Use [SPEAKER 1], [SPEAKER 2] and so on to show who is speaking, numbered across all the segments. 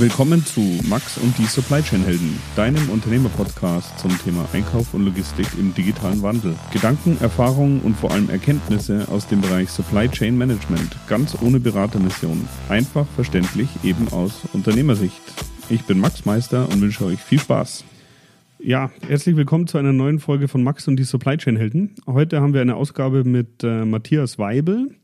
[SPEAKER 1] Willkommen zu Max und die Supply Chain Helden, deinem Unternehmerpodcast zum Thema Einkauf und Logistik im digitalen Wandel. Gedanken, Erfahrungen und vor allem Erkenntnisse aus dem Bereich Supply Chain Management, ganz ohne Beratermission. Einfach verständlich, eben aus Unternehmersicht. Ich bin Max Meister und wünsche euch viel Spaß. Ja, herzlich willkommen zu einer neuen Folge von Max und die Supply Chain Helden. Heute haben wir eine Ausgabe mit äh, Matthias Weibel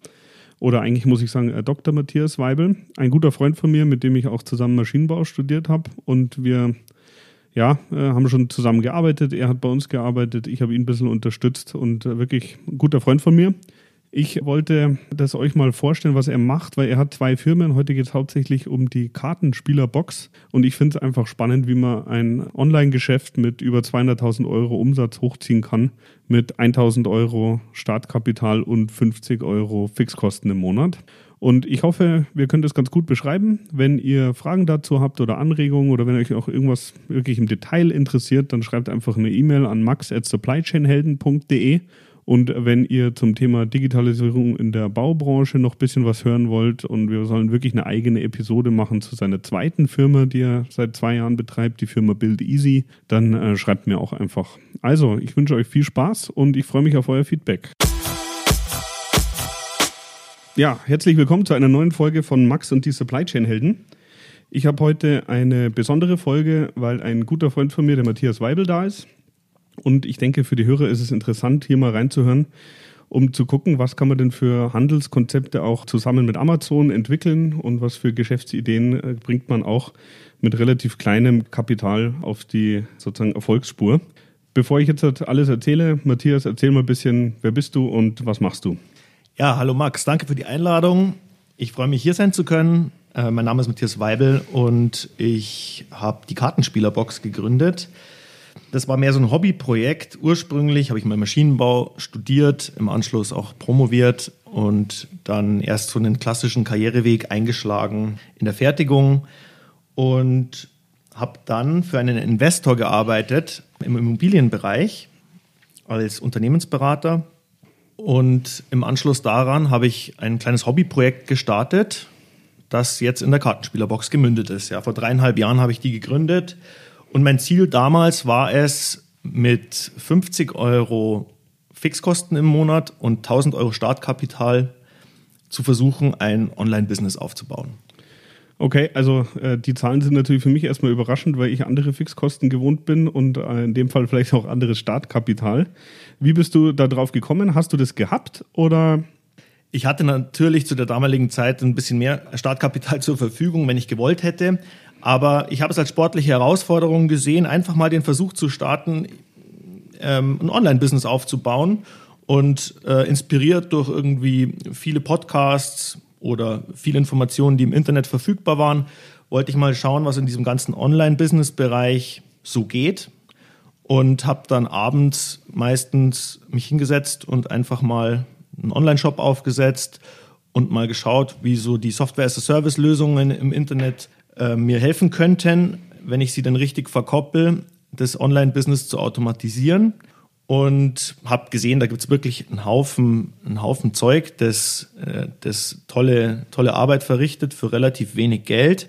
[SPEAKER 1] oder eigentlich muss ich sagen äh, Dr. Matthias Weibel, ein guter Freund von mir, mit dem ich auch zusammen Maschinenbau studiert habe und wir ja, äh, haben schon zusammen gearbeitet. Er hat bei uns gearbeitet, ich habe ihn ein bisschen unterstützt und äh, wirklich ein guter Freund von mir. Ich wollte das euch mal vorstellen, was er macht, weil er hat zwei Firmen. Heute geht es hauptsächlich um die Kartenspielerbox. Und ich finde es einfach spannend, wie man ein Online-Geschäft mit über 200.000 Euro Umsatz hochziehen kann, mit 1.000 Euro Startkapital und 50 Euro Fixkosten im Monat. Und ich hoffe, wir können das ganz gut beschreiben. Wenn ihr Fragen dazu habt oder Anregungen oder wenn euch auch irgendwas wirklich im Detail interessiert, dann schreibt einfach eine E-Mail an max at supplychainhelden.de und wenn ihr zum Thema Digitalisierung in der Baubranche noch ein bisschen was hören wollt und wir sollen wirklich eine eigene Episode machen zu seiner zweiten Firma, die er seit zwei Jahren betreibt, die Firma Build Easy, dann äh, schreibt mir auch einfach. Also, ich wünsche euch viel Spaß und ich freue mich auf euer Feedback. Ja, herzlich willkommen zu einer neuen Folge von Max und die Supply Chain Helden. Ich habe heute eine besondere Folge, weil ein guter Freund von mir, der Matthias Weibel, da ist. Und ich denke, für die Hörer ist es interessant, hier mal reinzuhören, um zu gucken, was kann man denn für Handelskonzepte auch zusammen mit Amazon entwickeln und was für Geschäftsideen äh, bringt man auch mit relativ kleinem Kapital auf die sozusagen Erfolgsspur. Bevor ich jetzt alles erzähle, Matthias, erzähl mal ein bisschen, wer bist du und was machst du?
[SPEAKER 2] Ja, hallo Max, danke für die Einladung. Ich freue mich, hier sein zu können. Äh, mein Name ist Matthias Weibel und ich habe die Kartenspielerbox gegründet. Das war mehr so ein Hobbyprojekt. Ursprünglich habe ich mal Maschinenbau studiert, im Anschluss auch promoviert und dann erst so einen klassischen Karriereweg eingeschlagen in der Fertigung und habe dann für einen Investor gearbeitet im Immobilienbereich als Unternehmensberater. Und im Anschluss daran habe ich ein kleines Hobbyprojekt gestartet, das jetzt in der Kartenspielerbox gemündet ist. Ja, vor dreieinhalb Jahren habe ich die gegründet und mein Ziel damals war es, mit 50 Euro Fixkosten im Monat und 1000 Euro Startkapital zu versuchen, ein Online-Business aufzubauen.
[SPEAKER 1] Okay, also äh, die Zahlen sind natürlich für mich erstmal überraschend, weil ich andere Fixkosten gewohnt bin und äh, in dem Fall vielleicht auch anderes Startkapital. Wie bist du da drauf gekommen? Hast du das gehabt oder?
[SPEAKER 2] Ich hatte natürlich zu der damaligen Zeit ein bisschen mehr Startkapital zur Verfügung, wenn ich gewollt hätte. Aber ich habe es als sportliche Herausforderung gesehen, einfach mal den Versuch zu starten, ähm, ein Online-Business aufzubauen und äh, inspiriert durch irgendwie viele Podcasts oder viele Informationen, die im Internet verfügbar waren, wollte ich mal schauen, was in diesem ganzen Online-Business-Bereich so geht und habe dann abends meistens mich hingesetzt und einfach mal einen Online-Shop aufgesetzt und mal geschaut, wie so die Software-as-a-Service-Lösungen im Internet äh, mir helfen könnten, wenn ich sie dann richtig verkoppel, das Online-Business zu automatisieren. Und habe gesehen, da gibt es wirklich einen Haufen, einen Haufen Zeug, das, äh, das tolle, tolle Arbeit verrichtet für relativ wenig Geld.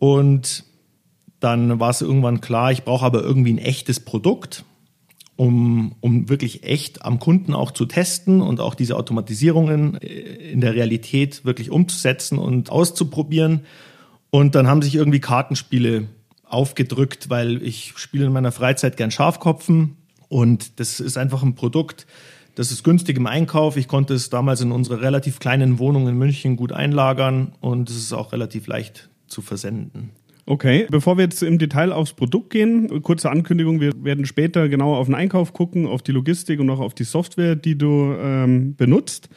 [SPEAKER 2] Und dann war es irgendwann klar, ich brauche aber irgendwie ein echtes Produkt, um, um wirklich echt am Kunden auch zu testen und auch diese Automatisierungen äh, in der Realität wirklich umzusetzen und auszuprobieren. Und dann haben sich irgendwie Kartenspiele aufgedrückt, weil ich spiele in meiner Freizeit gern Schafkopfen und das ist einfach ein Produkt, das ist günstig im Einkauf. Ich konnte es damals in unserer relativ kleinen Wohnung in München gut einlagern und es ist auch relativ leicht zu versenden.
[SPEAKER 1] Okay, bevor wir jetzt im Detail aufs Produkt gehen, kurze Ankündigung, wir werden später genauer auf den Einkauf gucken, auf die Logistik und auch auf die Software, die du ähm, benutzt.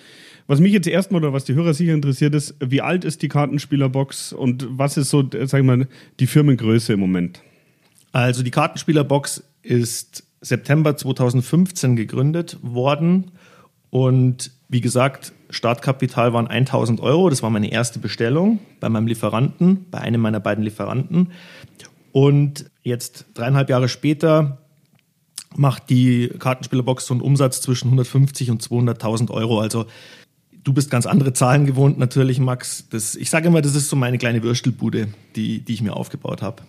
[SPEAKER 1] Was mich jetzt erstmal oder was die Hörer sicher interessiert ist, wie alt ist die Kartenspielerbox und was ist so, sag ich mal, die Firmengröße im Moment?
[SPEAKER 2] Also die Kartenspielerbox ist September 2015 gegründet worden und wie gesagt, Startkapital waren 1000 Euro. Das war meine erste Bestellung bei meinem Lieferanten, bei einem meiner beiden Lieferanten. Und jetzt dreieinhalb Jahre später macht die Kartenspielerbox so einen Umsatz zwischen 150 und 200.000 Euro. Also Du bist ganz andere Zahlen gewohnt, natürlich, Max. Das, ich sage immer, das ist so meine kleine Würstelbude, die, die ich mir aufgebaut habe.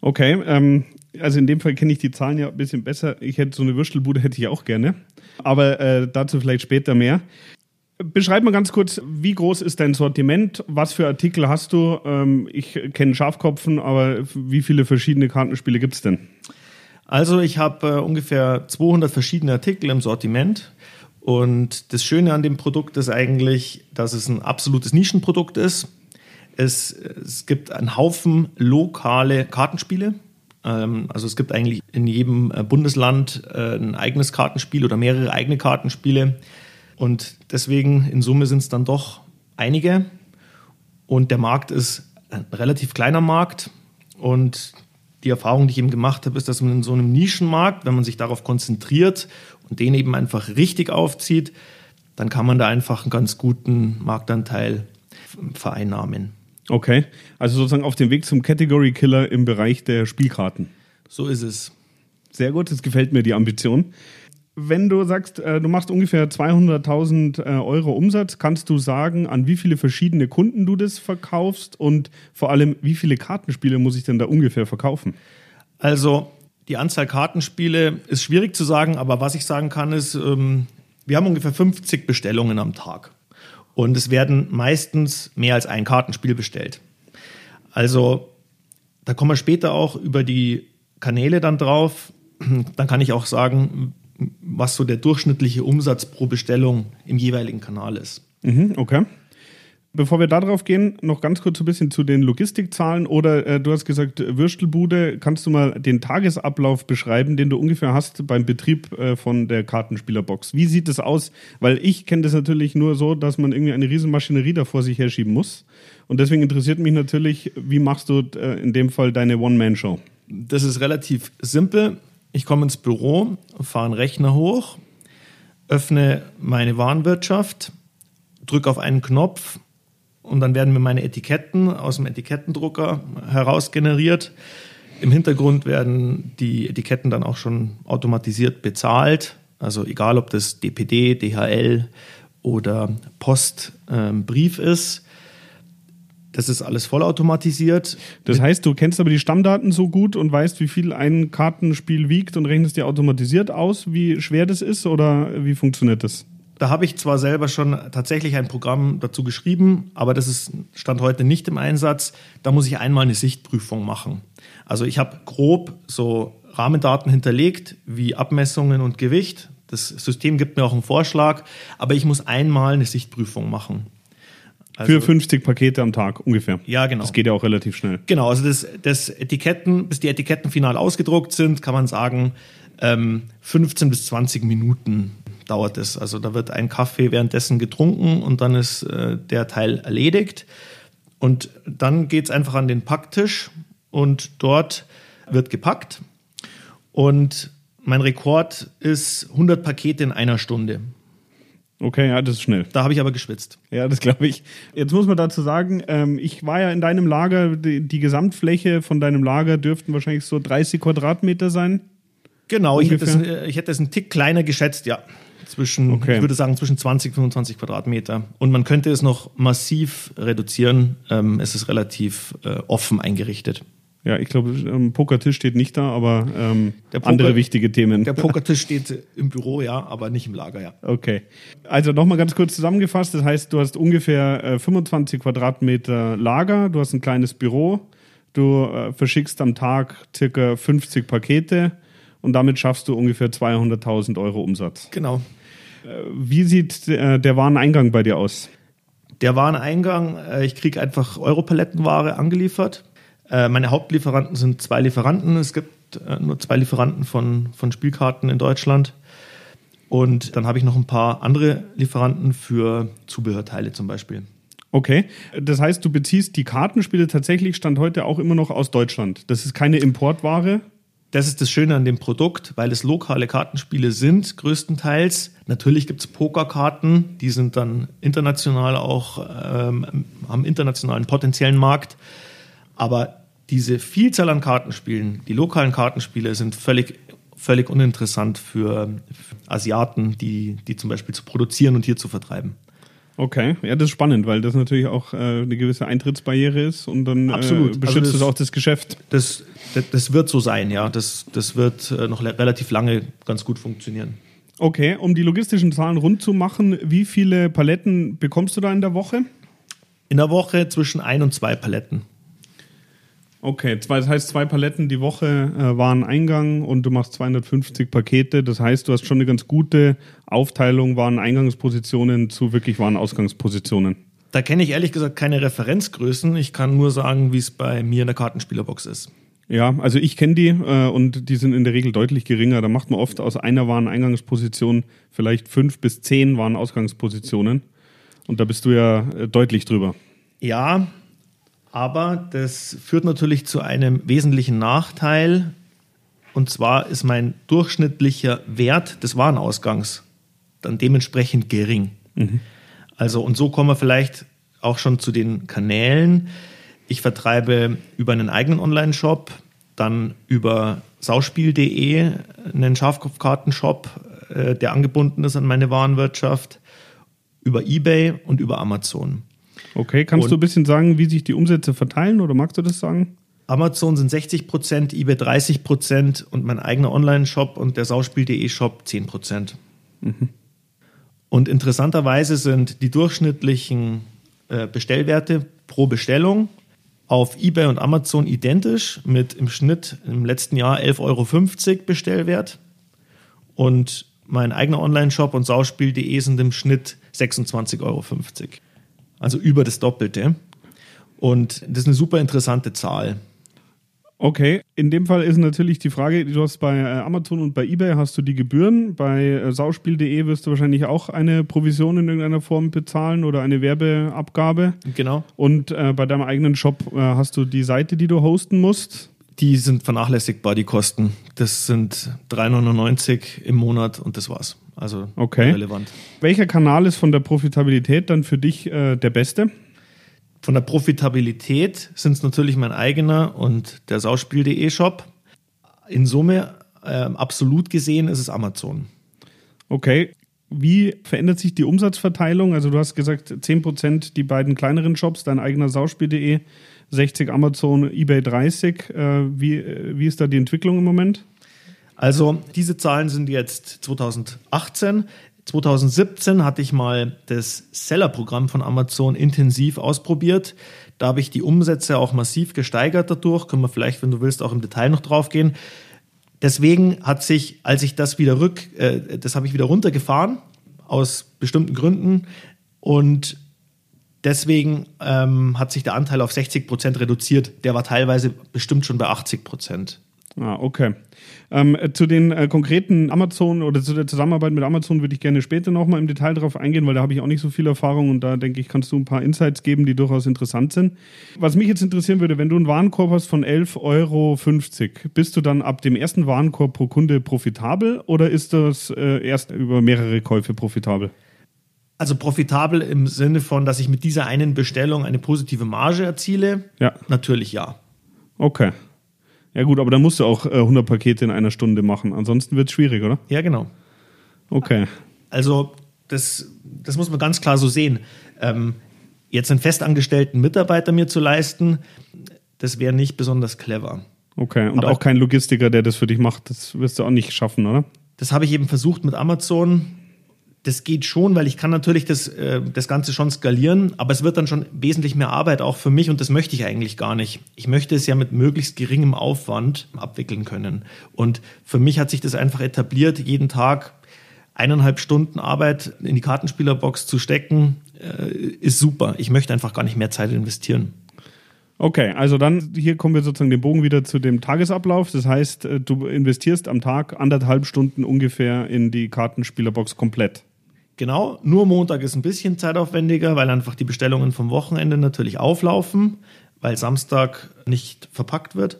[SPEAKER 1] Okay, ähm, also in dem Fall kenne ich die Zahlen ja ein bisschen besser. Ich hätte so eine Würstelbude hätte ich auch gerne. Aber äh, dazu vielleicht später mehr. Beschreib mal ganz kurz, wie groß ist dein Sortiment? Was für Artikel hast du? Ähm, ich kenne Schafkopfen, aber wie viele verschiedene Kartenspiele gibt es denn?
[SPEAKER 2] Also ich habe äh, ungefähr 200 verschiedene Artikel im Sortiment. Und das Schöne an dem Produkt ist eigentlich, dass es ein absolutes Nischenprodukt ist. Es, es gibt einen Haufen lokale Kartenspiele. Ähm, also es gibt eigentlich in jedem äh, Bundesland äh, ein eigenes Kartenspiel oder mehrere eigene Kartenspiele. Und deswegen in Summe sind es dann doch einige. Und der Markt ist ein relativ kleiner Markt. Und die Erfahrung, die ich eben gemacht habe, ist, dass man in so einem Nischenmarkt, wenn man sich darauf konzentriert und den eben einfach richtig aufzieht, dann kann man da einfach einen ganz guten Marktanteil vereinnahmen.
[SPEAKER 1] Okay, also sozusagen auf dem Weg zum Category Killer im Bereich der Spielkarten.
[SPEAKER 2] So ist es.
[SPEAKER 1] Sehr gut, das gefällt mir die Ambition. Wenn du sagst, äh, du machst ungefähr 200.000 äh, Euro Umsatz, kannst du sagen, an wie viele verschiedene Kunden du das verkaufst und vor allem, wie viele Kartenspiele muss ich denn da ungefähr verkaufen?
[SPEAKER 2] Also die Anzahl Kartenspiele ist schwierig zu sagen, aber was ich sagen kann, ist, ähm, wir haben ungefähr 50 Bestellungen am Tag. Und es werden meistens mehr als ein Kartenspiel bestellt. Also da kommen wir später auch über die Kanäle dann drauf. Dann kann ich auch sagen, was so der durchschnittliche Umsatz pro Bestellung im jeweiligen Kanal ist.
[SPEAKER 1] Mhm, okay. Bevor wir darauf gehen, noch ganz kurz ein bisschen zu den Logistikzahlen oder äh, du hast gesagt Würstelbude. Kannst du mal den Tagesablauf beschreiben, den du ungefähr hast beim Betrieb äh, von der Kartenspielerbox? Wie sieht es aus? Weil ich kenne das natürlich nur so, dass man irgendwie eine Riesenmaschinerie da vor sich herschieben muss. Und deswegen interessiert mich natürlich, wie machst du äh, in dem Fall deine One-Man-Show?
[SPEAKER 2] Das ist relativ simpel. Ich komme ins Büro, fahre einen Rechner hoch, öffne meine Warenwirtschaft, drücke auf einen Knopf und dann werden mir meine Etiketten aus dem Etikettendrucker heraus generiert. Im Hintergrund werden die Etiketten dann auch schon automatisiert bezahlt. Also egal, ob das DPD, DHL oder Postbrief ähm, ist. Das ist alles vollautomatisiert.
[SPEAKER 1] Das heißt, du kennst aber die Stammdaten so gut und weißt, wie viel ein Kartenspiel wiegt und rechnest dir automatisiert aus, wie schwer das ist oder wie funktioniert das?
[SPEAKER 2] Da habe ich zwar selber schon tatsächlich ein Programm dazu geschrieben, aber das ist Stand heute nicht im Einsatz. Da muss ich einmal eine Sichtprüfung machen. Also ich habe grob so Rahmendaten hinterlegt, wie Abmessungen und Gewicht. Das System gibt mir auch einen Vorschlag, aber ich muss einmal eine Sichtprüfung machen.
[SPEAKER 1] Also, Für 50 Pakete am Tag ungefähr.
[SPEAKER 2] Ja, genau.
[SPEAKER 1] Das geht ja auch relativ schnell.
[SPEAKER 2] Genau, also das, das Etiketten, bis die Etiketten final ausgedruckt sind, kann man sagen, ähm, 15 bis 20 Minuten dauert es. Also da wird ein Kaffee währenddessen getrunken und dann ist äh, der Teil erledigt. Und dann geht es einfach an den Packtisch und dort wird gepackt. Und mein Rekord ist 100 Pakete in einer Stunde.
[SPEAKER 1] Okay, ja, das ist schnell.
[SPEAKER 2] Da habe ich aber geschwitzt.
[SPEAKER 1] Ja, das glaube ich. Jetzt muss man dazu sagen, ähm, ich war ja in deinem Lager, die, die, Gesamtfläche von deinem Lager dürften wahrscheinlich so 30 Quadratmeter sein.
[SPEAKER 2] Genau, ich hätte, es, äh, ich hätte, es, einen Tick kleiner geschätzt, ja. Zwischen, okay. ich würde sagen, zwischen 20 und 25 Quadratmeter. Und man könnte es noch massiv reduzieren. Ähm, es ist relativ äh, offen eingerichtet.
[SPEAKER 1] Ja, ich glaube, ähm, Pokertisch steht nicht da, aber ähm, Poker, andere wichtige Themen.
[SPEAKER 2] Der Pokertisch steht im Büro, ja, aber nicht im Lager, ja.
[SPEAKER 1] Okay. Also nochmal ganz kurz zusammengefasst. Das heißt, du hast ungefähr äh, 25 Quadratmeter Lager, du hast ein kleines Büro, du äh, verschickst am Tag circa 50 Pakete und damit schaffst du ungefähr 200.000 Euro Umsatz.
[SPEAKER 2] Genau.
[SPEAKER 1] Äh, wie sieht äh, der Wareneingang bei dir aus?
[SPEAKER 2] Der Wareneingang, äh, ich kriege einfach Europalettenware angeliefert meine Hauptlieferanten sind zwei Lieferanten. Es gibt nur zwei Lieferanten von, von Spielkarten in Deutschland. Und dann habe ich noch ein paar andere Lieferanten für Zubehörteile zum Beispiel.
[SPEAKER 1] Okay, das heißt, du beziehst die Kartenspiele tatsächlich Stand heute auch immer noch aus Deutschland. Das ist keine Importware.
[SPEAKER 2] Das ist das Schöne an dem Produkt, weil es lokale Kartenspiele sind, größtenteils. Natürlich gibt es Pokerkarten, die sind dann international auch, ähm, internationalen potenziellen Markt. Aber diese Vielzahl an Kartenspielen, die lokalen Kartenspiele sind völlig, völlig uninteressant für, Asiaten, die, die zum Beispiel zu produzieren und hier zu vertreiben.
[SPEAKER 1] Okay, ja, das ist spannend, weil das natürlich auch äh, eine gewisse Eintrittsbarriere ist und dann Absolut. Äh, beschützt also das, es auch das Geschäft.
[SPEAKER 2] Das, das, das, wird so sein, ja. Das, das wird äh, noch relativ lange ganz gut funktionieren.
[SPEAKER 1] Okay, um die logistischen Zahlen rund zu machen, wie viele Paletten bekommst du da in der Woche?
[SPEAKER 2] In der Woche zwischen ein und zwei Paletten.
[SPEAKER 1] Okay, das heißt zwei Paletten die Woche äh, Wareneingang und du machst 250 Pakete. Das heißt, du hast schon eine ganz gute Aufteilung Wareneingangspositionen zu wirklich Warenausgangspositionen.
[SPEAKER 2] Da kenne ich ehrlich gesagt keine Referenzgrößen. Ich kann nur sagen, wie es bei mir in der Kartenspielerbox ist.
[SPEAKER 1] Ja, also ich kenne die äh, und die sind in der Regel deutlich geringer. Da macht man oft aus einer Wareneingangsposition vielleicht fünf bis zehn Warenausgangspositionen. Und da bist du ja äh, deutlich drüber.
[SPEAKER 2] Ja, aber das führt natürlich zu einem wesentlichen Nachteil. Und zwar ist mein durchschnittlicher Wert des Warenausgangs dann dementsprechend gering. Mhm. Also, und so kommen wir vielleicht auch schon zu den Kanälen. Ich vertreibe über einen eigenen Online-Shop, dann über sauspiel.de einen Schafkopfkartenshop, äh, der angebunden ist an meine Warenwirtschaft, über eBay und über Amazon.
[SPEAKER 1] Okay, kannst und du ein bisschen sagen, wie sich die Umsätze verteilen oder magst du das sagen?
[SPEAKER 2] Amazon sind 60 Prozent, eBay 30 Prozent und mein eigener Online-Shop und der Sauspiel.de Shop 10 Prozent. Mhm. Und interessanterweise sind die durchschnittlichen äh, Bestellwerte pro Bestellung auf eBay und Amazon identisch mit im Schnitt im letzten Jahr 11,50 Euro Bestellwert. Und mein eigener Online-Shop und Sauspiel.de sind im Schnitt 26,50 Euro also über das Doppelte. Und das ist eine super interessante Zahl.
[SPEAKER 1] Okay, in dem Fall ist natürlich die Frage, du hast bei äh, Amazon und bei eBay hast du die Gebühren, bei äh, sauspiel.de wirst du wahrscheinlich auch eine Provision in irgendeiner Form bezahlen oder eine Werbeabgabe.
[SPEAKER 2] Genau.
[SPEAKER 1] Und äh, bei deinem eigenen Shop äh, hast du die Seite, die du hosten musst.
[SPEAKER 2] Die sind vernachlässigbar, die Kosten. Das sind 3,99 im Monat und das war's. Also
[SPEAKER 1] okay. relevant. Welcher Kanal ist von der Profitabilität dann für dich äh, der beste?
[SPEAKER 2] Von der Profitabilität sind es natürlich mein eigener und der Sauspiel.de Shop. In Summe, äh, absolut gesehen, ist es Amazon.
[SPEAKER 1] Okay. Wie verändert sich die Umsatzverteilung? Also du hast gesagt, 10% die beiden kleineren Shops, dein eigener Sauspiel.de, 60 Amazon, eBay 30. Äh, wie, äh, wie ist da die Entwicklung im Moment?
[SPEAKER 2] Also diese Zahlen sind jetzt 2018. 2017 hatte ich mal das Seller-Programm von Amazon intensiv ausprobiert. Da habe ich die Umsätze auch massiv gesteigert dadurch. Können wir vielleicht, wenn du willst, auch im Detail noch drauf gehen. Deswegen hat sich, als ich das wieder rück, äh, das habe ich wieder runtergefahren aus bestimmten Gründen und deswegen ähm, hat sich der Anteil auf 60 Prozent reduziert. Der war teilweise bestimmt schon bei 80 Prozent.
[SPEAKER 1] Ah, okay. Ähm, zu den äh, konkreten Amazon oder zu der Zusammenarbeit mit Amazon würde ich gerne später nochmal im Detail drauf eingehen, weil da habe ich auch nicht so viel Erfahrung und da denke ich, kannst du ein paar Insights geben, die durchaus interessant sind. Was mich jetzt interessieren würde, wenn du einen Warenkorb hast von 11,50 Euro, bist du dann ab dem ersten Warenkorb pro Kunde profitabel oder ist das äh, erst über mehrere Käufe profitabel?
[SPEAKER 2] Also profitabel im Sinne von, dass ich mit dieser einen Bestellung eine positive Marge erziele?
[SPEAKER 1] Ja.
[SPEAKER 2] Natürlich ja.
[SPEAKER 1] Okay. Ja gut, aber dann musst du auch äh, 100 Pakete in einer Stunde machen. Ansonsten wird es schwierig, oder?
[SPEAKER 2] Ja, genau.
[SPEAKER 1] Okay.
[SPEAKER 2] Also das, das muss man ganz klar so sehen. Ähm, jetzt einen festangestellten Mitarbeiter mir zu leisten, das wäre nicht besonders clever.
[SPEAKER 1] Okay, und aber auch kein Logistiker, der das für dich macht, das wirst du auch nicht schaffen, oder?
[SPEAKER 2] Das habe ich eben versucht mit Amazon das geht schon, weil ich kann natürlich das, äh, das Ganze schon skalieren, aber es wird dann schon wesentlich mehr Arbeit auch für mich und das möchte ich eigentlich gar nicht. Ich möchte es ja mit möglichst geringem Aufwand abwickeln können. Und für mich hat sich das einfach etabliert, jeden Tag eineinhalb Stunden Arbeit in die Kartenspielerbox zu stecken, äh, ist super. Ich möchte einfach gar nicht mehr Zeit investieren.
[SPEAKER 1] Okay, also dann hier kommen wir sozusagen den Bogen wieder zu dem Tagesablauf. Das heißt, äh, du investierst am Tag anderthalb Stunden ungefähr in die Kartenspielerbox komplett.
[SPEAKER 2] Genau, nur Montag ist ein bisschen zeitaufwendiger, weil einfach die Bestellungen vom Wochenende natürlich auflaufen, weil Samstag nicht verpackt wird.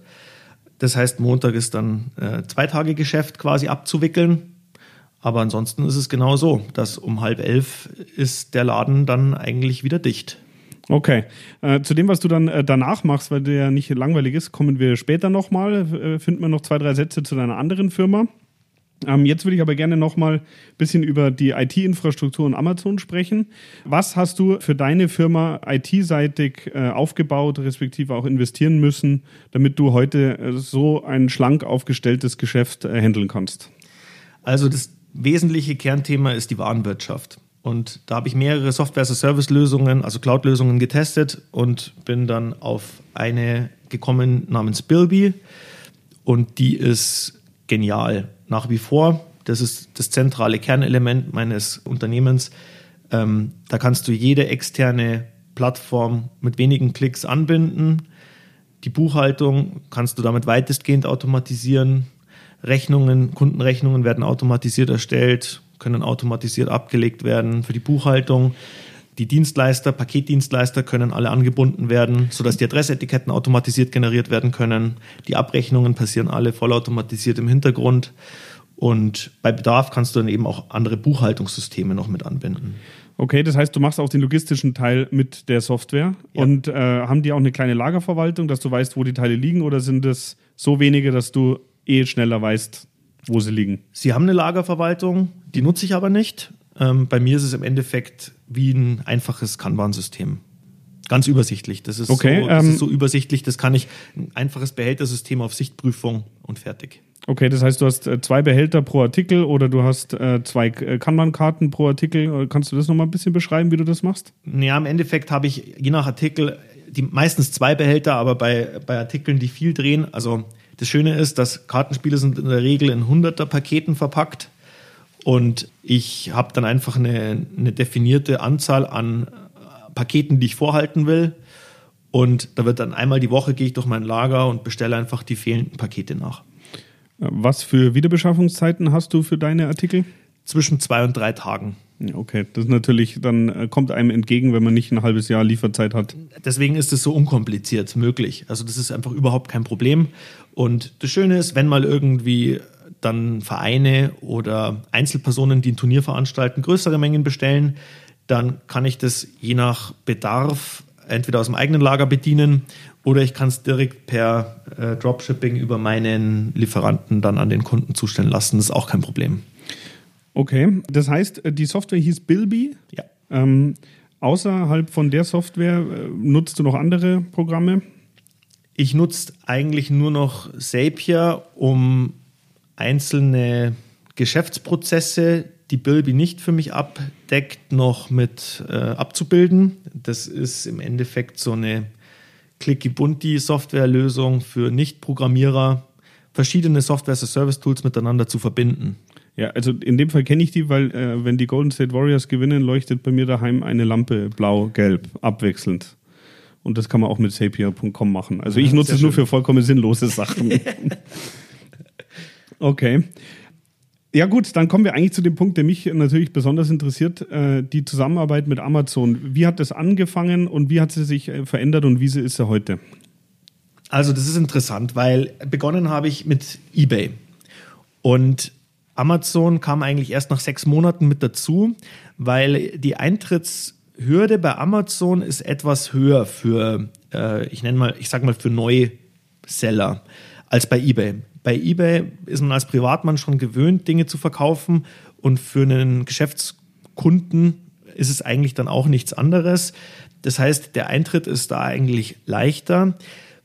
[SPEAKER 2] Das heißt, Montag ist dann äh, zwei Tage Geschäft quasi abzuwickeln. Aber ansonsten ist es genau so, dass um halb elf ist der Laden dann eigentlich wieder dicht.
[SPEAKER 1] Okay. Äh, zu dem, was du dann äh, danach machst, weil der ja nicht langweilig ist, kommen wir später nochmal. Äh, finden wir noch zwei, drei Sätze zu deiner anderen Firma. Ähm, jetzt würde ich aber gerne noch mal ein bisschen über die IT-Infrastruktur und Amazon sprechen. Was hast du für deine Firma IT-seitig äh, aufgebaut, respektive auch investieren müssen, damit du heute äh, so ein schlank aufgestelltes Geschäft äh, handeln kannst?
[SPEAKER 2] Also das wesentliche Kernthema ist die Warenwirtschaft. Und da habe ich mehrere Software-as-a-Service-Lösungen, also Cloud-Lösungen getestet und bin dann auf eine gekommen namens Bilby. Und die ist genial nach wie vor. Das ist das zentrale Kernelement meines Unternehmens. Ähm, da kannst du jede externe Plattform mit wenigen Klicks anbinden. Die Buchhaltung kannst du damit weitestgehend automatisieren. Rechnungen, Kundenrechnungen werden automatisiert erstellt, können automatisiert abgelegt werden für die Buchhaltung. Die Dienstleister, Paketdienstleister können alle angebunden werden, sodass die Adressetiketten automatisiert generiert werden können. Die Abrechnungen passieren alle vollautomatisiert im Hintergrund. Und bei Bedarf kannst du dann eben auch andere Buchhaltungssysteme noch mit anbinden.
[SPEAKER 1] Okay, das heißt, du machst auch den logistischen Teil mit der Software. Ja. Und äh, haben die auch eine kleine Lagerverwaltung, dass du weißt, wo die Teile liegen? Oder sind es so wenige, dass du eh schneller weißt, wo sie liegen?
[SPEAKER 2] Sie haben eine Lagerverwaltung, die nutze ich aber nicht. Ähm, bei mir ist es im Endeffekt wie ein einfaches Kanban-System. Ganz übersichtlich. Das ist,
[SPEAKER 1] okay,
[SPEAKER 2] so, das ähm, ist so übersichtlich, das kann ich ein einfaches Behältersystem auf Sichtprüfung und fertig.
[SPEAKER 1] Okay, das heißt, du hast äh, zwei Behälter pro Artikel oder du hast äh, zwei äh, Kanban-Karten pro Artikel. Kannst du das nochmal ein bisschen beschreiben, wie du das machst?
[SPEAKER 2] Ja, im Endeffekt habe ich je nach Artikel die meistens zwei Behälter, aber bei, bei Artikeln, die viel drehen, also das Schöne ist, dass Kartenspiele sind in der Regel in 100er Paketen verpackt und ich habe dann einfach eine, eine definierte Anzahl an Paketen, die ich vorhalten will. Und da wird dann einmal die Woche gehe ich durch mein Lager und bestelle einfach die fehlenden Pakete nach.
[SPEAKER 1] Was für Wiederbeschaffungszeiten hast du für deine Artikel?
[SPEAKER 2] Zwischen zwei und drei Tagen.
[SPEAKER 1] Okay, das ist natürlich, dann äh, kommt einem entgegen, wenn man nicht ein halbes Jahr Lieferzeit hat.
[SPEAKER 2] Deswegen ist es so unkompliziert möglich. Also das ist einfach überhaupt kein Problem. Und das Schöne ist, wenn mal irgendwie dann Vereine oder Einzelpersonen, die ein Turnier veranstalten, größere Mengen bestellen, dann kann ich das je nach Bedarf entweder aus dem eigenen Lager bedienen oder ich kann es direkt per äh, Dropshipping über meinen Lieferanten dann an den Kunden zustellen lassen. Das ist auch kein Problem.
[SPEAKER 1] Okay, das heißt, die Software hieß Bilby.
[SPEAKER 2] Ja.
[SPEAKER 1] Ähm, außerhalb von der Software äh, nutzt du noch andere Programme?
[SPEAKER 2] Ich nutze eigentlich nur noch Zapier, um einzelne Geschäftsprozesse, die Bilby nicht für mich abdeckt, noch mit äh, abzubilden. Das ist im Endeffekt so eine Clicky-Bunti-Softwarelösung für Nicht-Programmierer, verschiedene Software-as-a-Service-Tools miteinander zu verbinden.
[SPEAKER 1] Ja, also in dem Fall kenne ich die, weil äh, wenn die Golden State Warriors gewinnen, leuchtet bei mir daheim eine Lampe blau-gelb abwechselnd. Und das kann man auch mit Zapier.com machen. Also ich nutze es nur für vollkommen sinnlose Sachen. okay. Ja gut, dann kommen wir eigentlich zu dem Punkt, der mich natürlich besonders interessiert, äh, die Zusammenarbeit mit Amazon. Wie hat das angefangen und wie hat sie sich äh, verändert und wie ist sie heute?
[SPEAKER 2] Also das ist interessant, weil begonnen habe ich mit eBay. Und Amazon kam eigentlich erst nach sechs Monaten mit dazu, weil die Eintrittshürde bei Amazon ist etwas höher für, äh, ich nenne mal, ich sag mal für Neuseller als bei eBay. Bei eBay ist man als Privatmann schon gewöhnt, Dinge zu verkaufen und für einen Geschäftskunden ist es eigentlich dann auch nichts anderes. Das heißt, der Eintritt ist da eigentlich leichter.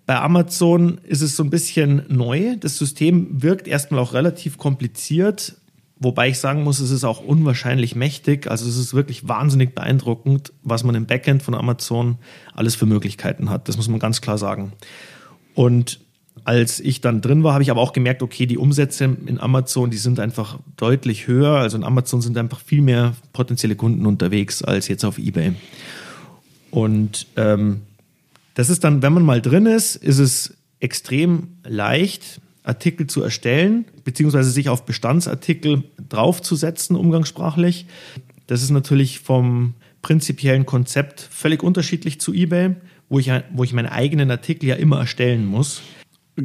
[SPEAKER 2] Bei Amazon ist es so ein bisschen neu. Das System wirkt erstmal auch relativ kompliziert, wobei ich sagen muss, es ist auch unwahrscheinlich mächtig. Also es ist wirklich wahnsinnig beeindruckend, was man im Backend von Amazon alles für Möglichkeiten hat. Das muss man ganz klar sagen. Und als ich dann drin war, habe ich aber auch gemerkt, okay, die Umsätze in Amazon, die sind einfach deutlich höher. Also in Amazon sind einfach viel mehr potenzielle Kunden unterwegs als jetzt auf eBay. Und ähm, das ist dann, wenn man mal drin ist, ist es extrem leicht, Artikel zu erstellen, beziehungsweise sich auf Bestandsartikel draufzusetzen, umgangssprachlich. Das ist natürlich vom prinzipiellen Konzept völlig unterschiedlich zu eBay, wo ich, wo ich meinen eigenen Artikel ja immer erstellen muss.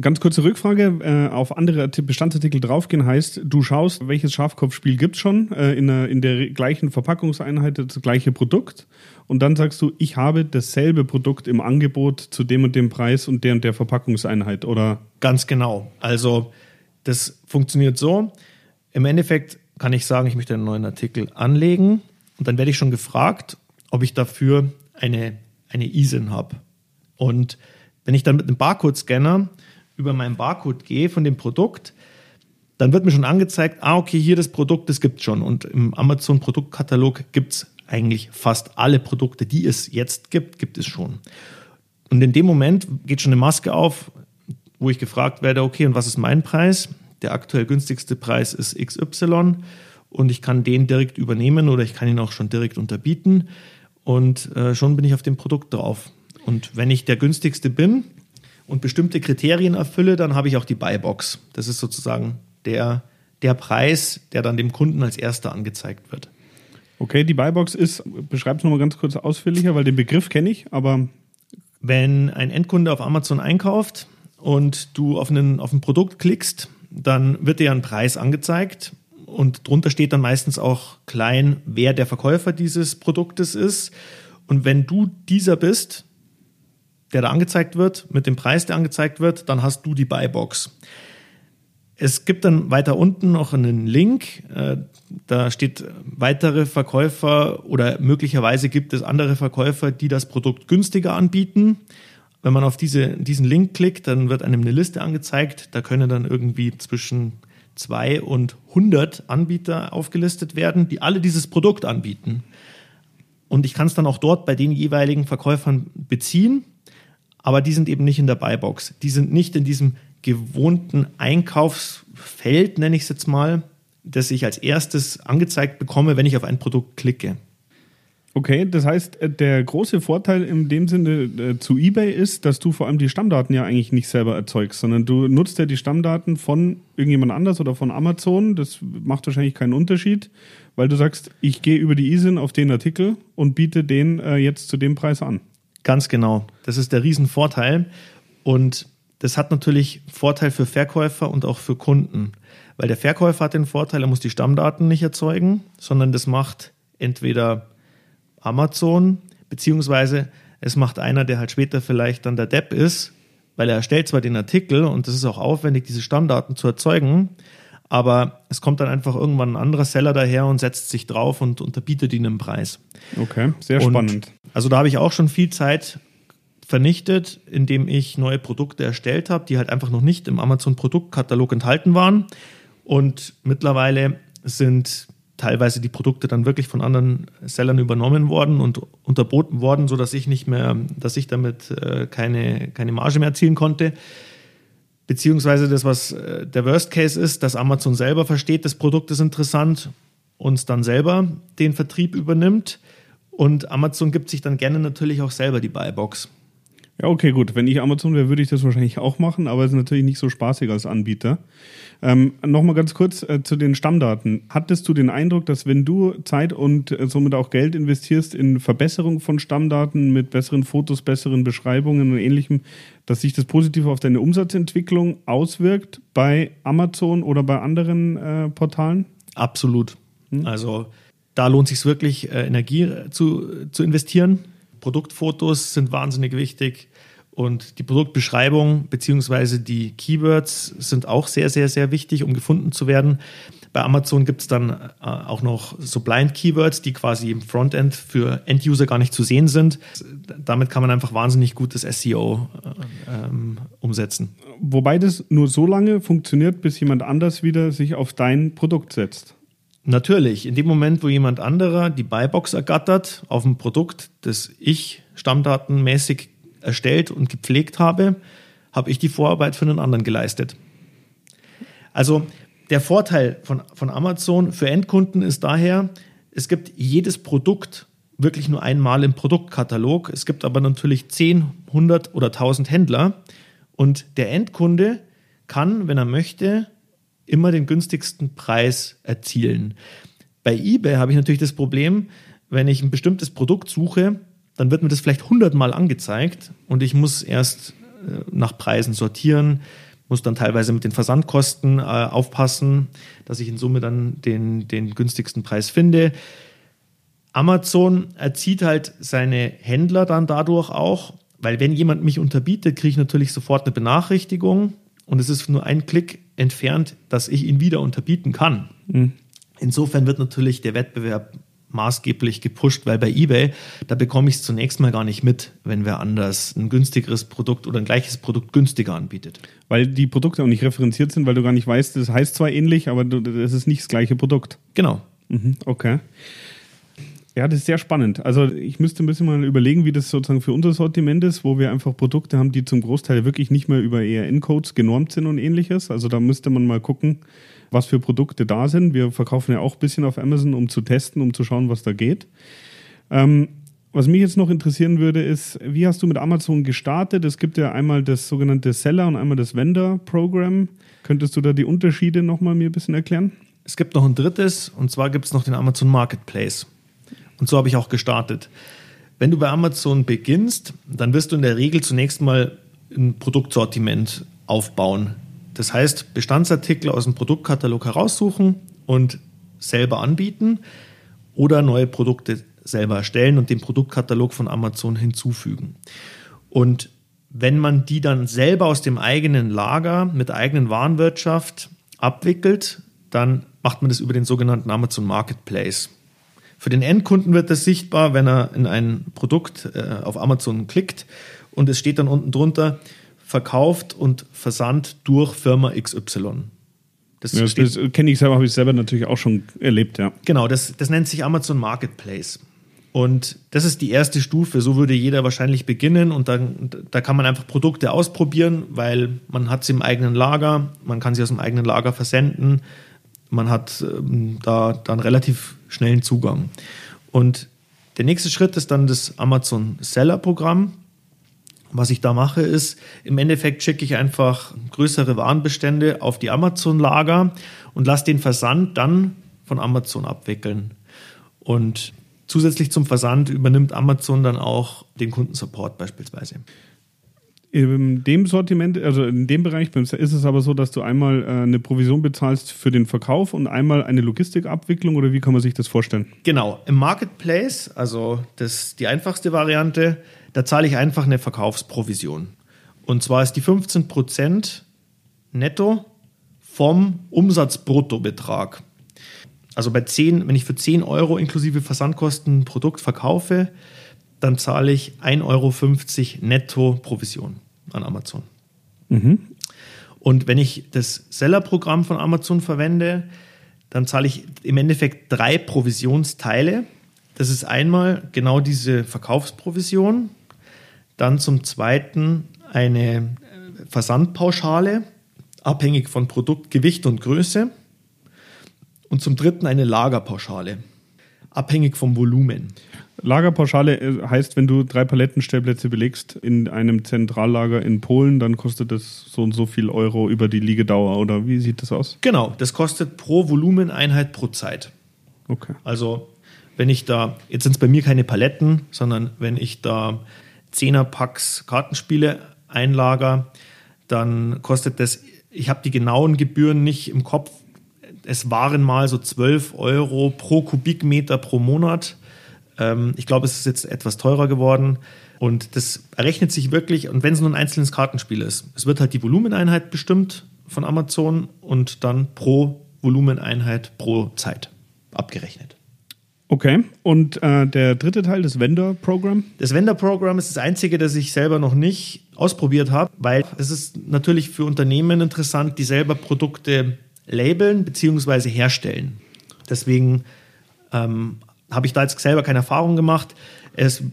[SPEAKER 1] Ganz kurze Rückfrage. Äh, auf andere Bestandsartikel draufgehen heißt, du schaust, welches Schafkopfspiel gibt es schon äh, in, der, in der gleichen Verpackungseinheit, das gleiche Produkt. Und dann sagst du, ich habe dasselbe Produkt im Angebot zu dem und dem Preis und der und der Verpackungseinheit, oder?
[SPEAKER 2] Ganz genau. Also, das funktioniert so. Im Endeffekt kann ich sagen, ich möchte einen neuen Artikel anlegen und dann werde ich schon gefragt, ob ich dafür eine, eine ISIN habe. Und wenn ich dann mit einem Barcode-Scanner über meinen Barcode gehe von dem Produkt, dann wird mir schon angezeigt, ah, okay, hier das Produkt, das gibt es schon. Und im Amazon-Produktkatalog gibt es eigentlich fast alle Produkte, die es jetzt gibt, gibt es schon. Und in dem Moment geht schon eine Maske auf, wo ich gefragt werde, okay, und was ist mein Preis? Der aktuell günstigste Preis ist XY und ich kann den direkt übernehmen oder ich kann ihn auch schon direkt unterbieten und äh, schon bin ich auf dem Produkt drauf. Und wenn ich der günstigste bin und bestimmte Kriterien erfülle, dann habe ich auch die Buybox. Das ist sozusagen der, der Preis, der dann dem Kunden als erster angezeigt wird.
[SPEAKER 1] Okay, die Buybox ist, beschreib es nochmal ganz kurz ausführlicher, weil den Begriff kenne ich, aber.
[SPEAKER 2] Wenn ein Endkunde auf Amazon einkauft und du auf, einen, auf ein Produkt klickst, dann wird dir ein Preis angezeigt und drunter steht dann meistens auch klein, wer der Verkäufer dieses Produktes ist. Und wenn du dieser bist, der da angezeigt wird, mit dem Preis, der angezeigt wird, dann hast du die Buybox. Es gibt dann weiter unten noch einen Link, äh, da steht weitere Verkäufer oder möglicherweise gibt es andere Verkäufer, die das Produkt günstiger anbieten. Wenn man auf diese, diesen Link klickt, dann wird einem eine Liste angezeigt. Da können dann irgendwie zwischen zwei und 100 Anbieter aufgelistet werden, die alle dieses Produkt anbieten. Und ich kann es dann auch dort bei den jeweiligen Verkäufern beziehen, aber die sind eben nicht in der Buybox. Die sind nicht in diesem gewohnten Einkaufsfeld, nenne ich es jetzt mal, das ich als erstes angezeigt bekomme, wenn ich auf ein Produkt klicke.
[SPEAKER 1] Okay, das heißt, äh, der große Vorteil in dem Sinne äh, zu eBay ist, dass du vor allem die Stammdaten ja eigentlich nicht selber erzeugst, sondern du nutzt ja die Stammdaten von irgendjemand anders oder von Amazon. Das macht wahrscheinlich keinen Unterschied, weil du sagst, ich gehe über die ISIN auf den Artikel und biete den äh, jetzt zu dem Preis an.
[SPEAKER 2] Ganz genau. Das ist der Riesenvorteil. Und das hat natürlich Vorteil für Verkäufer und auch für Kunden, weil der Verkäufer hat den Vorteil, er muss die Stammdaten nicht erzeugen, sondern das macht entweder Amazon, beziehungsweise es macht einer, der halt später vielleicht dann der Depp ist, weil er erstellt zwar den Artikel und das ist auch aufwendig, diese Stammdaten zu erzeugen, aber es kommt dann einfach irgendwann ein anderer Seller daher und setzt sich drauf und unterbietet ihnen einen Preis.
[SPEAKER 1] Okay, sehr und spannend.
[SPEAKER 2] Also da habe ich auch schon viel Zeit vernichtet, indem ich neue Produkte erstellt habe, die halt einfach noch nicht im Amazon Produktkatalog enthalten waren. Und mittlerweile sind teilweise die Produkte dann wirklich von anderen Sellern übernommen worden und unterboten worden, sodass ich nicht mehr, dass ich damit äh, keine, keine Marge mehr erzielen konnte. Beziehungsweise das, was äh, der Worst Case ist, dass Amazon selber versteht, das Produkt ist interessant, uns dann selber den Vertrieb übernimmt. Und Amazon gibt sich dann gerne natürlich auch selber die Buybox.
[SPEAKER 1] Ja, okay, gut. Wenn ich Amazon wäre, würde ich das wahrscheinlich auch machen, aber es ist natürlich nicht so spaßig als Anbieter. Ähm, Nochmal ganz kurz äh, zu den Stammdaten. Hattest du den Eindruck, dass wenn du Zeit und äh, somit auch Geld investierst in Verbesserung von Stammdaten mit besseren Fotos, besseren Beschreibungen und ähnlichem, dass sich das positiv auf deine Umsatzentwicklung auswirkt bei Amazon oder bei anderen äh, Portalen?
[SPEAKER 2] Absolut. Hm? Also da lohnt es sich wirklich, äh, Energie zu, zu investieren Produktfotos sind wahnsinnig wichtig und die Produktbeschreibung bzw. die Keywords sind auch sehr, sehr, sehr wichtig, um gefunden zu werden. Bei Amazon gibt es dann äh, auch noch so Blind-Keywords, die quasi im Frontend für End-User gar nicht zu sehen sind. Damit kann man einfach wahnsinnig gutes SEO äh, ähm, umsetzen.
[SPEAKER 1] Wobei das nur so lange funktioniert, bis jemand anders wieder sich auf dein Produkt setzt.
[SPEAKER 2] Natürlich, in dem Moment, wo jemand anderer die Buybox ergattert auf ein Produkt, das ich stammdatenmäßig erstellt und gepflegt habe, habe ich die Vorarbeit für einen anderen geleistet. Also der Vorteil von, von Amazon für Endkunden ist daher, es gibt jedes Produkt wirklich nur einmal im Produktkatalog. Es gibt aber natürlich 10, 100 oder 1000 Händler und der Endkunde kann, wenn er möchte, immer den günstigsten Preis erzielen. Bei eBay habe ich natürlich das Problem, wenn ich ein bestimmtes Produkt suche, dann wird mir das vielleicht hundertmal angezeigt und ich muss erst äh, nach Preisen sortieren, muss dann teilweise mit den Versandkosten äh, aufpassen, dass ich in Summe dann den, den günstigsten Preis finde. Amazon erzieht halt seine Händler dann dadurch auch, weil wenn jemand mich unterbietet, kriege ich natürlich sofort eine Benachrichtigung und es ist nur ein Klick entfernt, dass ich ihn wieder unterbieten kann. Mhm. Insofern wird natürlich der Wettbewerb maßgeblich gepusht, weil bei eBay, da bekomme ich es zunächst mal gar nicht mit, wenn wer anders ein günstigeres Produkt oder ein gleiches Produkt günstiger anbietet.
[SPEAKER 1] Weil die Produkte auch nicht referenziert sind, weil du gar nicht weißt, das heißt zwar ähnlich, aber das ist nicht das gleiche Produkt.
[SPEAKER 2] Genau.
[SPEAKER 1] Mhm, okay. Ja, das ist sehr spannend. Also ich müsste ein bisschen mal überlegen, wie das sozusagen für unser Sortiment ist, wo wir einfach Produkte haben, die zum Großteil wirklich nicht mehr über ERN-Codes genormt sind und ähnliches. Also da müsste man mal gucken, was für Produkte da sind. Wir verkaufen ja auch ein bisschen auf Amazon, um zu testen, um zu schauen, was da geht. Ähm, was mich jetzt noch interessieren würde, ist, wie hast du mit Amazon gestartet? Es gibt ja einmal das sogenannte Seller und einmal das Vendor-Programm. Könntest du da die Unterschiede nochmal mir ein bisschen erklären?
[SPEAKER 2] Es gibt noch ein drittes, und zwar gibt es noch den Amazon Marketplace. Und so habe ich auch gestartet. Wenn du bei Amazon beginnst, dann wirst du in der Regel zunächst mal ein Produktsortiment aufbauen. Das heißt, Bestandsartikel aus dem Produktkatalog heraussuchen und selber anbieten oder neue Produkte selber erstellen und den Produktkatalog von Amazon hinzufügen. Und wenn man die dann selber aus dem eigenen Lager mit eigenen Warenwirtschaft abwickelt, dann macht man das über den sogenannten Amazon Marketplace. Für den Endkunden wird das sichtbar, wenn er in ein Produkt äh, auf Amazon klickt und es steht dann unten drunter verkauft und versandt durch Firma XY.
[SPEAKER 1] Das, ja, das, das kenne ich selber, habe ich selber natürlich auch schon erlebt, ja.
[SPEAKER 2] Genau, das, das nennt sich Amazon Marketplace. Und das ist die erste Stufe. So würde jeder wahrscheinlich beginnen und dann, da kann man einfach Produkte ausprobieren, weil man hat sie im eigenen Lager, man kann sie aus dem eigenen Lager versenden, man hat ähm, da dann relativ schnellen Zugang. Und der nächste Schritt ist dann das Amazon Seller Programm. Was ich da mache, ist, im Endeffekt schicke ich einfach größere Warenbestände auf die Amazon-Lager und lasse den Versand dann von Amazon abwickeln. Und zusätzlich zum Versand übernimmt Amazon dann auch den Kundensupport beispielsweise.
[SPEAKER 1] In dem Sortiment, also in dem Bereich ist es aber so, dass du einmal äh, eine Provision bezahlst für den Verkauf und einmal eine Logistikabwicklung oder wie kann man sich das vorstellen?
[SPEAKER 2] Genau, im Marketplace, also das die einfachste Variante, da zahle ich einfach eine Verkaufsprovision. Und zwar ist die 15% netto vom Umsatzbruttobetrag. Also bei 10, wenn ich für 10 Euro inklusive Versandkosten ein Produkt verkaufe, dann zahle ich 1,50 Euro netto Provision an Amazon. Mhm. Und wenn ich das Seller-Programm von Amazon verwende, dann zahle ich im Endeffekt drei Provisionsteile. Das ist einmal genau diese Verkaufsprovision, dann zum zweiten eine Versandpauschale, abhängig von Produktgewicht und Größe. Und zum dritten eine Lagerpauschale, abhängig vom Volumen.
[SPEAKER 1] Lagerpauschale äh, heißt, wenn du drei Palettenstellplätze belegst in einem Zentrallager in Polen, dann kostet das so und so viel Euro über die Liegedauer oder wie sieht das aus?
[SPEAKER 2] Genau, das kostet pro Volumeneinheit pro Zeit.
[SPEAKER 1] Okay.
[SPEAKER 2] Also wenn ich da, jetzt sind es bei mir keine Paletten, sondern wenn ich da 10er Packs Kartenspiele einlager, dann kostet das, ich habe die genauen Gebühren nicht im Kopf, es waren mal so 12 Euro pro Kubikmeter pro Monat ähm, ich glaube, es ist jetzt etwas teurer geworden. Und das errechnet sich wirklich, und wenn es nur ein einzelnes Kartenspiel ist, es wird halt die Volumeneinheit bestimmt von Amazon und dann pro Volumeneinheit pro Zeit abgerechnet.
[SPEAKER 1] Okay, und äh, der dritte Teil, das Vendor-Programm?
[SPEAKER 2] Das Vendor-Programm ist das einzige, das ich selber noch nicht ausprobiert habe, weil es ist natürlich für Unternehmen interessant, die selber Produkte labeln bzw. herstellen. Deswegen ähm, habe ich da jetzt selber keine Erfahrung gemacht. Es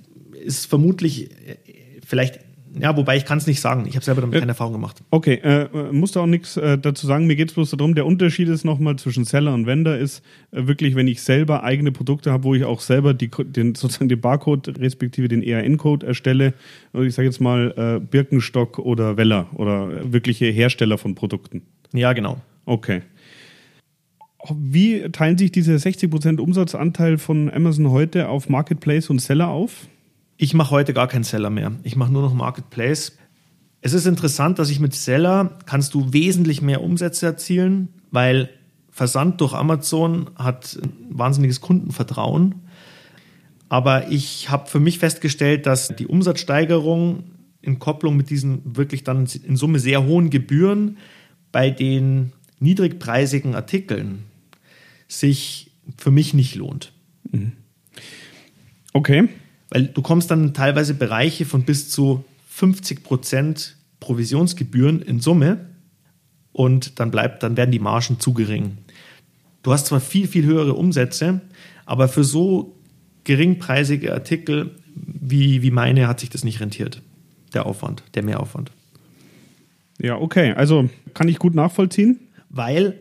[SPEAKER 2] ist vermutlich äh, vielleicht ja, wobei ich kann es nicht sagen. Ich habe selber damit äh, keine Erfahrung gemacht.
[SPEAKER 1] Okay, äh, musst du auch nichts äh, dazu sagen. Mir geht es bloß darum, der Unterschied ist nochmal zwischen Seller und Vendor ist äh, wirklich, wenn ich selber eigene Produkte habe, wo ich auch selber die, den, sozusagen den Barcode respektive den ERN-Code erstelle. Also ich sage jetzt mal äh, Birkenstock oder Weller oder wirkliche Hersteller von Produkten.
[SPEAKER 2] Ja, genau.
[SPEAKER 1] Okay. Wie teilen sich diese 60% Umsatzanteil von Amazon heute auf Marketplace und Seller auf?
[SPEAKER 2] Ich mache heute gar keinen Seller mehr. Ich mache nur noch Marketplace. Es ist interessant, dass ich mit Seller kannst du wesentlich mehr Umsätze erzielen, weil Versand durch Amazon hat wahnsinniges Kundenvertrauen. Aber ich habe für mich festgestellt, dass die Umsatzsteigerung in Kopplung mit diesen wirklich dann in Summe sehr hohen Gebühren bei den niedrigpreisigen Artikeln sich für mich nicht lohnt. Mhm.
[SPEAKER 1] Okay.
[SPEAKER 2] Weil du kommst dann teilweise Bereiche von bis zu 50 Prozent Provisionsgebühren in Summe und dann bleibt, dann werden die Margen zu gering. Du hast zwar viel, viel höhere Umsätze, aber für so geringpreisige Artikel wie, wie meine hat sich das nicht rentiert. Der Aufwand, der Mehraufwand.
[SPEAKER 1] Ja, okay. Also kann ich gut nachvollziehen.
[SPEAKER 2] Weil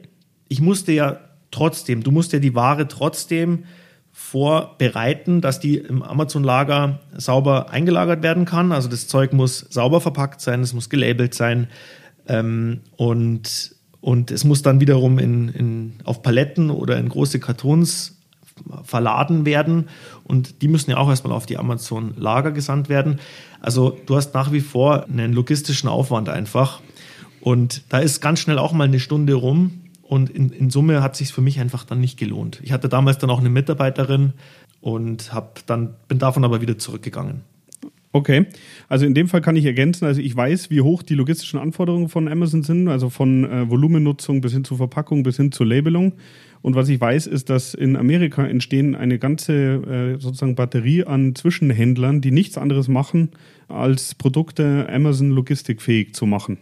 [SPEAKER 2] ich musste ja trotzdem, du musst ja die Ware trotzdem vorbereiten, dass die im Amazon-Lager sauber eingelagert werden kann. Also das Zeug muss sauber verpackt sein, es muss gelabelt sein ähm, und, und es muss dann wiederum in, in, auf Paletten oder in große Kartons verladen werden und die müssen ja auch erstmal auf die Amazon-Lager gesandt werden. Also du hast nach wie vor einen logistischen Aufwand einfach und da ist ganz schnell auch mal eine Stunde rum und in, in Summe hat sich für mich einfach dann nicht gelohnt. Ich hatte damals dann auch eine Mitarbeiterin und hab dann, bin davon aber wieder zurückgegangen.
[SPEAKER 1] Okay, also in dem Fall kann ich ergänzen, also ich weiß, wie hoch die logistischen Anforderungen von Amazon sind, also von äh, Volumennutzung bis hin zu Verpackung bis hin zur Labelung. Und was ich weiß, ist, dass in Amerika entstehen eine ganze äh, sozusagen Batterie an Zwischenhändlern, die nichts anderes machen, als Produkte Amazon logistikfähig zu machen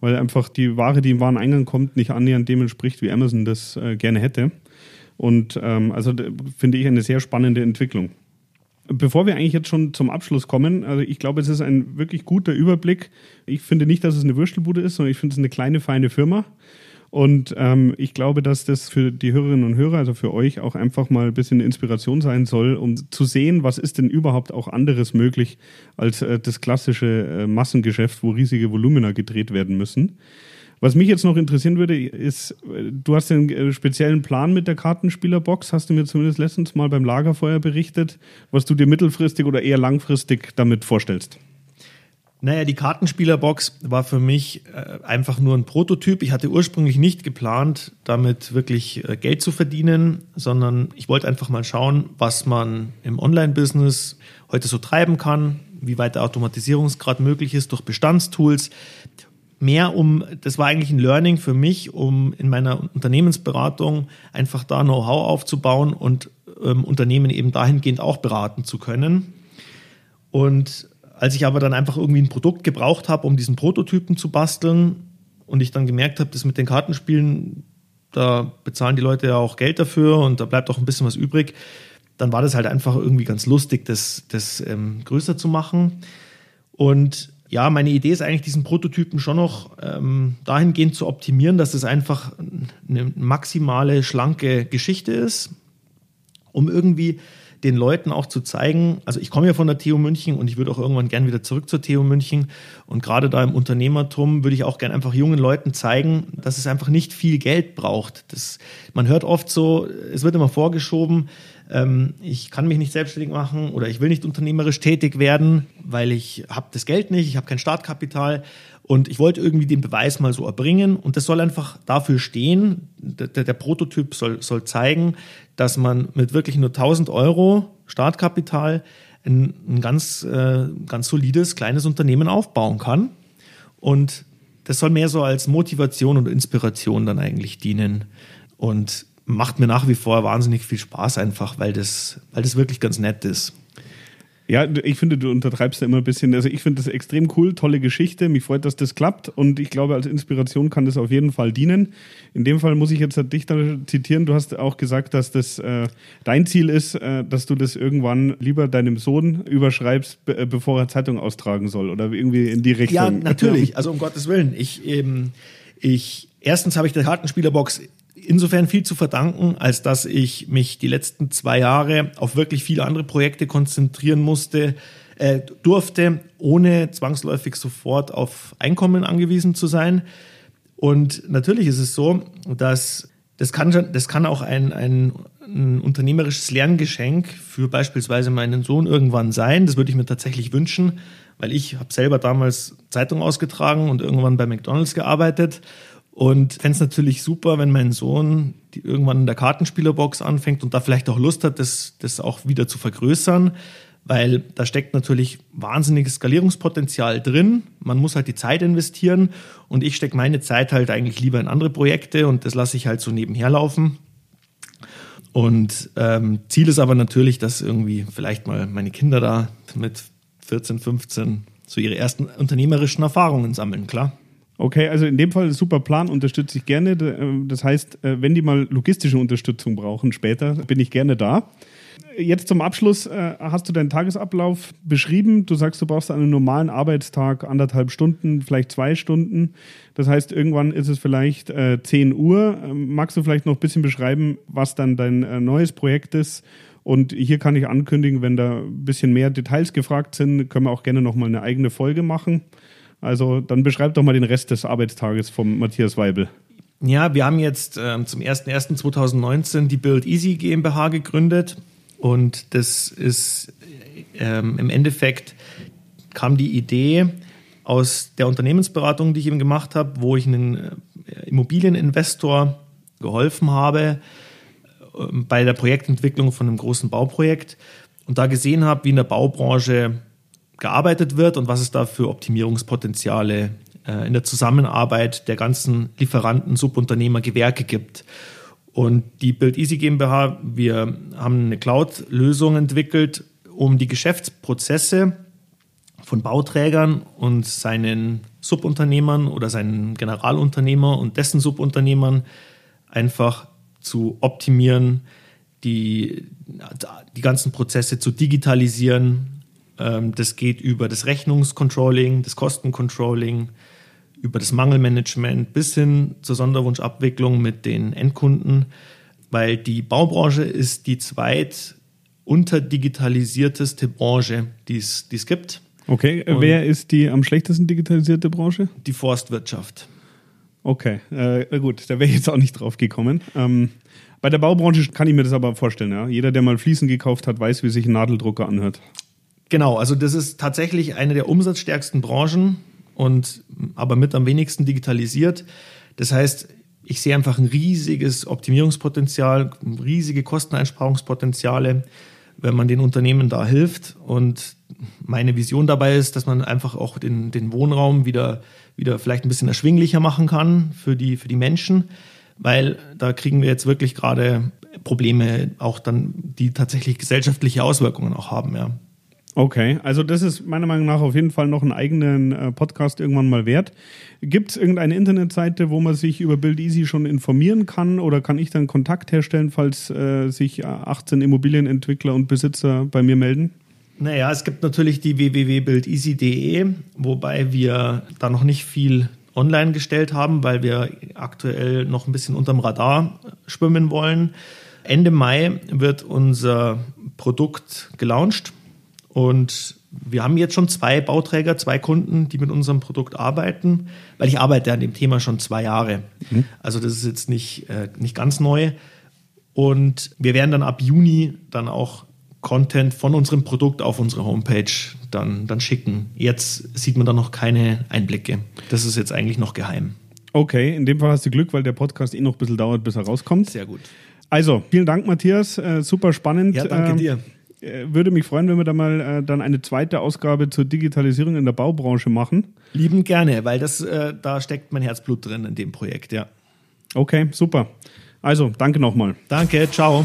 [SPEAKER 1] weil einfach die Ware, die im Wareneingang kommt, nicht annähernd dem entspricht, wie Amazon das äh, gerne hätte. Und ähm, also finde ich eine sehr spannende Entwicklung. Bevor wir eigentlich jetzt schon zum Abschluss kommen, also ich glaube, es ist ein wirklich guter Überblick. Ich finde nicht, dass es eine Würstelbude ist, sondern ich finde es eine kleine, feine Firma. Und ähm, ich glaube, dass das für die Hörerinnen und Hörer, also für euch, auch einfach mal ein bisschen Inspiration sein soll, um zu sehen, was ist denn überhaupt auch anderes möglich als äh, das klassische äh, Massengeschäft, wo riesige Volumina gedreht werden müssen. Was mich jetzt noch interessieren würde, ist, äh, du hast einen äh, speziellen Plan mit der Kartenspielerbox, hast du mir zumindest letztens mal beim Lagerfeuer berichtet, was du dir mittelfristig oder eher langfristig damit vorstellst.
[SPEAKER 2] Naja, die Kartenspielerbox war für mich äh, einfach nur ein Prototyp. Ich hatte ursprünglich nicht geplant, damit wirklich äh, Geld zu verdienen, sondern ich wollte einfach mal schauen, was man im Online-Business heute so treiben kann, wie weit der Automatisierungsgrad möglich ist durch Bestandstools. Mehr um, das war eigentlich ein Learning für mich, um in meiner Unternehmensberatung einfach da Know-how aufzubauen und ähm, Unternehmen eben dahingehend auch beraten zu können. Und als ich aber dann einfach irgendwie ein Produkt gebraucht habe, um diesen Prototypen zu basteln und ich dann gemerkt habe, das mit den Kartenspielen, da bezahlen die Leute ja auch Geld dafür und da bleibt auch ein bisschen was übrig, dann war das halt einfach irgendwie ganz lustig, das, das ähm, größer zu machen. Und ja, meine Idee ist eigentlich, diesen Prototypen schon noch ähm, dahingehend zu optimieren, dass es einfach eine maximale, schlanke Geschichte ist, um irgendwie den Leuten auch zu zeigen, also ich komme ja von der TU München und ich würde auch irgendwann gern wieder zurück zur TU München und gerade da im Unternehmertum würde ich auch gern einfach jungen Leuten zeigen, dass es einfach nicht viel Geld braucht. Das, man hört oft so, es wird immer vorgeschoben, ähm, ich kann mich nicht selbstständig machen oder ich will nicht unternehmerisch tätig werden, weil ich habe das Geld nicht, ich habe kein Startkapital. Und ich wollte irgendwie den Beweis mal so erbringen und das soll einfach dafür stehen. Der, der, Prototyp soll, soll zeigen, dass man mit wirklich nur 1000 Euro Startkapital ein, ein ganz, äh, ganz solides kleines Unternehmen aufbauen kann. Und das soll mehr so als Motivation und Inspiration dann eigentlich dienen. Und macht mir nach wie vor wahnsinnig viel Spaß einfach, weil das, weil das wirklich ganz nett ist.
[SPEAKER 1] Ja, ich finde, du untertreibst da immer ein bisschen. Also ich finde das extrem cool, tolle Geschichte. Mich freut, dass das klappt und ich glaube, als Inspiration kann das auf jeden Fall dienen. In dem Fall muss ich jetzt dich da zitieren. Du hast auch gesagt, dass das äh, dein Ziel ist, äh, dass du das irgendwann lieber deinem Sohn überschreibst, be äh, bevor er Zeitung austragen soll oder irgendwie in die Richtung. Ja,
[SPEAKER 2] natürlich. Also um Gottes Willen. Ich, ähm, ich, erstens habe ich der Kartenspielerbox insofern viel zu verdanken, als dass ich mich die letzten zwei Jahre auf wirklich viele andere Projekte konzentrieren musste, äh, durfte, ohne zwangsläufig sofort auf Einkommen angewiesen zu sein. Und natürlich ist es so, dass das kann, das kann auch ein, ein, ein unternehmerisches Lerngeschenk für beispielsweise meinen Sohn irgendwann sein. Das würde ich mir tatsächlich wünschen, weil ich habe selber damals Zeitung ausgetragen und irgendwann bei McDonald's gearbeitet und fände es natürlich super, wenn mein Sohn irgendwann in der Kartenspielerbox anfängt und da vielleicht auch Lust hat, das, das auch wieder zu vergrößern, weil da steckt natürlich wahnsinniges Skalierungspotenzial drin. Man muss halt die Zeit investieren und ich stecke meine Zeit halt eigentlich lieber in andere Projekte und das lasse ich halt so nebenher laufen. Und ähm, Ziel ist aber natürlich, dass irgendwie vielleicht mal meine Kinder da mit 14, 15 so ihre ersten unternehmerischen Erfahrungen sammeln, klar.
[SPEAKER 1] Okay, also in dem Fall super Plan, unterstütze ich gerne. Äh, das heißt, äh, wenn die mal logistische Unterstützung brauchen später, bin ich gerne da. Jetzt zum Abschluss äh, hast du deinen Tagesablauf beschrieben. Du sagst, du brauchst einen normalen Arbeitstag anderthalb Stunden, vielleicht zwei Stunden. Das heißt, irgendwann ist es vielleicht äh, 10 Uhr. Ähm, magst du vielleicht noch ein bisschen beschreiben, was dann dein neues Projekt ist? Und hier kann ich ankündigen, wenn da ein bisschen mehr Details gefragt sind, können wir auch gerne nochmal eine eigene Folge machen. Also dann beschreib doch mal den Rest des Arbeitstages vom Matthias Weibel.
[SPEAKER 2] Ja, wir haben jetzt ähm, zum 01.01.2019 die Build Easy GmbH gegründet und das ist ähm, im Endeffekt kam die Idee aus der Unternehmensberatung, die ich eben gemacht habe, wo ich einen äh, Immobilieninvestor geholfen habe äh, bei der Projektentwicklung von einem großen Bauprojekt und da gesehen habe, wie in der Baubranche gearbeitet wird und was es da für Optimierungspotenziale äh, in der Zusammenarbeit der ganzen Lieferanten, Subunternehmer, Gewerke gibt. Und die Build Easy GmbH, wir haben eine Cloud-Lösung entwickelt, um die Geschäftsprozesse von Bauträgern und seinen Subunternehmern oder seinen Generalunternehmer und dessen Subunternehmern einfach zu optimieren, die, die ganzen Prozesse zu digitalisieren. Ähm, das geht über das Rechnungscontrolling, das Kostencontrolling, über das Mangelmanagement bis hin zur Sonderwunschabwicklung mit den Endkunden, weil die Baubranche ist die zweit unterdigitalisierteste Branche, die es gibt.
[SPEAKER 1] Okay, Und wer ist die am schlechtesten digitalisierte Branche?
[SPEAKER 2] Die Forstwirtschaft.
[SPEAKER 1] Okay, äh, gut, da wäre ich jetzt auch nicht drauf gekommen. Ähm, bei der Baubranche kann ich mir das aber vorstellen. Ja? Jeder, der mal Fliesen gekauft hat, weiß, wie sich ein Nadeldrucker anhört.
[SPEAKER 2] Genau, also das ist tatsächlich eine der umsatzstärksten Branchen und aber mit am wenigsten digitalisiert. Das heißt, ich sehe einfach ein riesiges Optimierungspotenzial, riesige Kosteneinsparungspotenziale, wenn man den Unternehmen da hilft. Und meine Vision dabei ist, dass man einfach auch den, den Wohnraum wieder, wieder vielleicht ein bisschen erschwinglicher machen kann für die, für die Menschen, weil da kriegen wir jetzt wirklich gerade Probleme, auch dann, die tatsächlich gesellschaftliche Auswirkungen auch haben, ja.
[SPEAKER 1] Okay, also das ist meiner Meinung nach auf jeden Fall noch einen eigenen äh, Podcast irgendwann mal wert. Gibt es irgendeine Internetseite, wo man sich über Build Easy schon informieren kann oder kann ich dann Kontakt herstellen, falls äh, sich 18 Immobilienentwickler und Besitzer bei mir melden?
[SPEAKER 2] Naja, es gibt natürlich die www.buildeasy.de, wobei wir da noch nicht viel online gestellt haben, weil wir aktuell noch ein bisschen unterm Radar schwimmen wollen. Ende Mai wird unser Produkt gelauncht und wir haben jetzt schon zwei Bauträger, zwei Kunden, die mit unserem Produkt arbeiten, weil ich arbeite an dem Thema schon zwei Jahre. Mhm. Also das ist jetzt nicht, äh, nicht ganz neu. Und wir werden dann ab Juni dann auch Content von unserem Produkt auf unsere Homepage dann, dann schicken. Jetzt sieht man da noch keine Einblicke. Das ist jetzt eigentlich noch geheim.
[SPEAKER 1] Okay, in dem Fall hast du Glück, weil der Podcast eh noch ein bisschen dauert, bis er rauskommt.
[SPEAKER 2] Sehr gut.
[SPEAKER 1] Also, vielen Dank, Matthias. Äh, super spannend.
[SPEAKER 2] Ja, danke
[SPEAKER 1] äh,
[SPEAKER 2] dir.
[SPEAKER 1] Äh, würde mich freuen, wenn wir da mal äh, dann eine zweite Ausgabe zur Digitalisierung in der Baubranche machen.
[SPEAKER 2] Lieben gerne, weil das, äh, da steckt mein Herzblut drin in dem Projekt, ja.
[SPEAKER 1] Okay, super. Also, danke nochmal.
[SPEAKER 2] Danke, ciao.